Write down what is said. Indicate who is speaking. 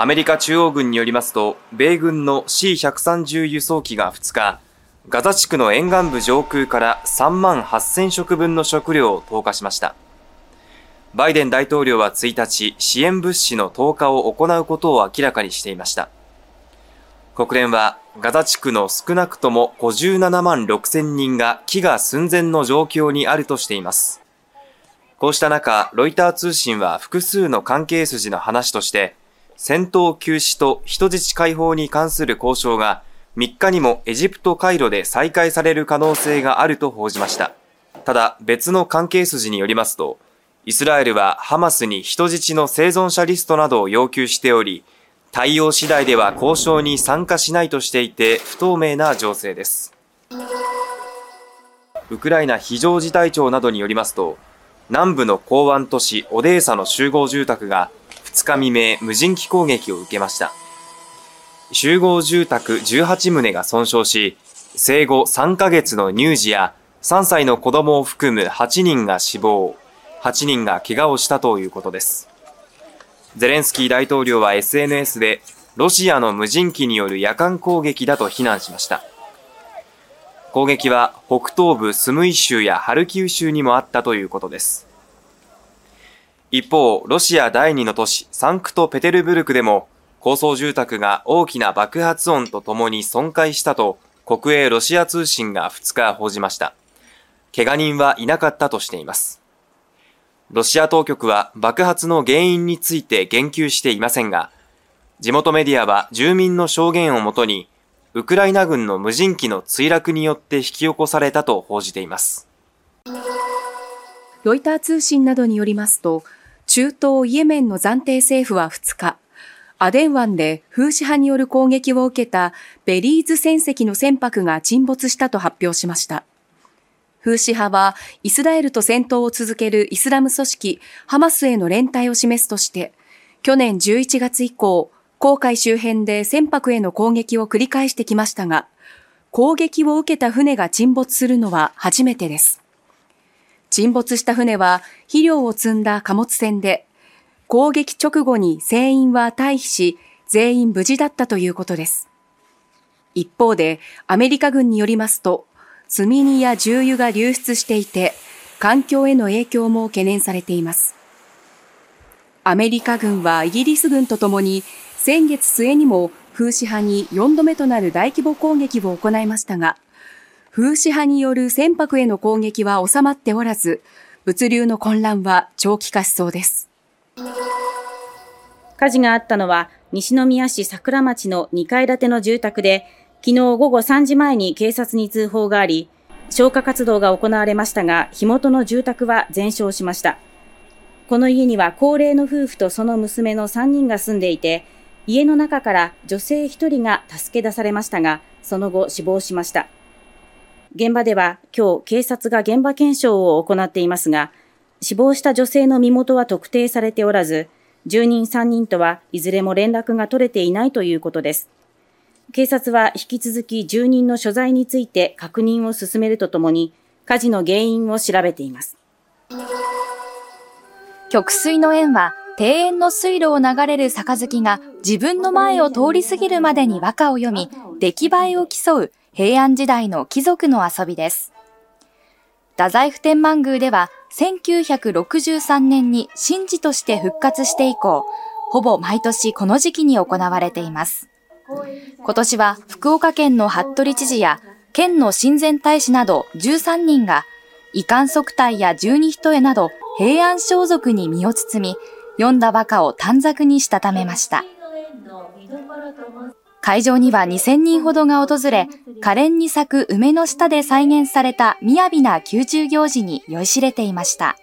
Speaker 1: アメリカ中央軍によりますと、米軍の C130 輸送機が2日、ガザ地区の沿岸部上空から3万8000食分の食料を投下しました。バイデン大統領は1日、支援物資の投下を行うことを明らかにしていました。国連は、ガザ地区の少なくとも57万6千人が飢餓寸前の状況にあるとしています。こうした中、ロイター通信は複数の関係筋の話として、戦闘休止と人質解放に関する交渉が3日にもエジプトカイロで再開される可能性があると報じました。ただ、別の関係筋によりますと、イスラエルはハマスに人質の生存者リストなどを要求しており、対応次第では交渉に参加しないとしていて不透明な情勢です。ウクライナ非常事態庁などによりますと、南部の港湾都市オデーサの集合住宅が2日未明無人機攻撃を受けました。集合住宅18棟が損傷し、生後3ヶ月の乳児や3歳の子供を含む8人が死亡、8人が怪我をしたということです。ゼレンスキー大統領は SNS で、ロシアの無人機による夜間攻撃だと非難しました。攻撃は北東部スムイ州やハルキウ州にもあったということです。一方、ロシア第二の都市サンクトペテルブルクでも高層住宅が大きな爆発音とともに損壊したと国営ロシア通信が2日報じました。怪我人はいなかったとしています。ロシア当局は爆発の原因について言及していませんが、地元メディアは住民の証言をもとに、ウクライナ軍の無人機の墜落によって引き起こされたと報じています。
Speaker 2: ロイター通信などによりますと、中東イエメンの暫定政府は2日、アデン湾で風刺派による攻撃を受けたベリーズ船籍の船舶が沈没したと発表しました。フーシ派はイスラエルと戦闘を続けるイスラム組織ハマスへの連帯を示すとして、去年11月以降、航海周辺で船舶への攻撃を繰り返してきましたが、攻撃を受けた船が沈没するのは初めてです。沈没した船は肥料を積んだ貨物船で、攻撃直後に船員は退避し、全員無事だったということです。一方で、アメリカ軍によりますと、積み荷や重油が流出していて、環境への影響も懸念されています。アメリカ軍はイギリス軍とともに、先月末にも風刺派に4度目となる大規模攻撃を行いましたが、風刺派による船舶への攻撃は収まっておらず、物流の混乱は長期化しそうです。
Speaker 3: 火事があったのは、西宮市桜町の2階建ての住宅で、昨日午後3時前に警察に通報があり、消火活動が行われましたが、火元の住宅は全焼しました。この家には高齢の夫婦とその娘の3人が住んでいて、家の中から女性1人が助け出されましたが、その後死亡しました。現場では今日警察が現場検証を行っていますが、死亡した女性の身元は特定されておらず、住人3人とはいずれも連絡が取れていないということです。警察は引き続き住人の所在について確認を進めるとともに、火事の原因を調べています。
Speaker 4: 極水の縁は、庭園の水路を流れる杯が自分の前を通り過ぎるまでに和歌を読み、出来栄えを競う平安時代の貴族の遊びです。太宰府天満宮では1963年に神事として復活して以降、ほぼ毎年この時期に行われています。今年は福岡県の服部知事や県の親善大使など13人が遺憾即体や十二人絵など平安装束に身を包み、読んだ和歌を短冊にしたためました。会場には2000人ほどが訪れ、可憐に咲く梅の下で再現された雅な宮中行事に酔いしれていました。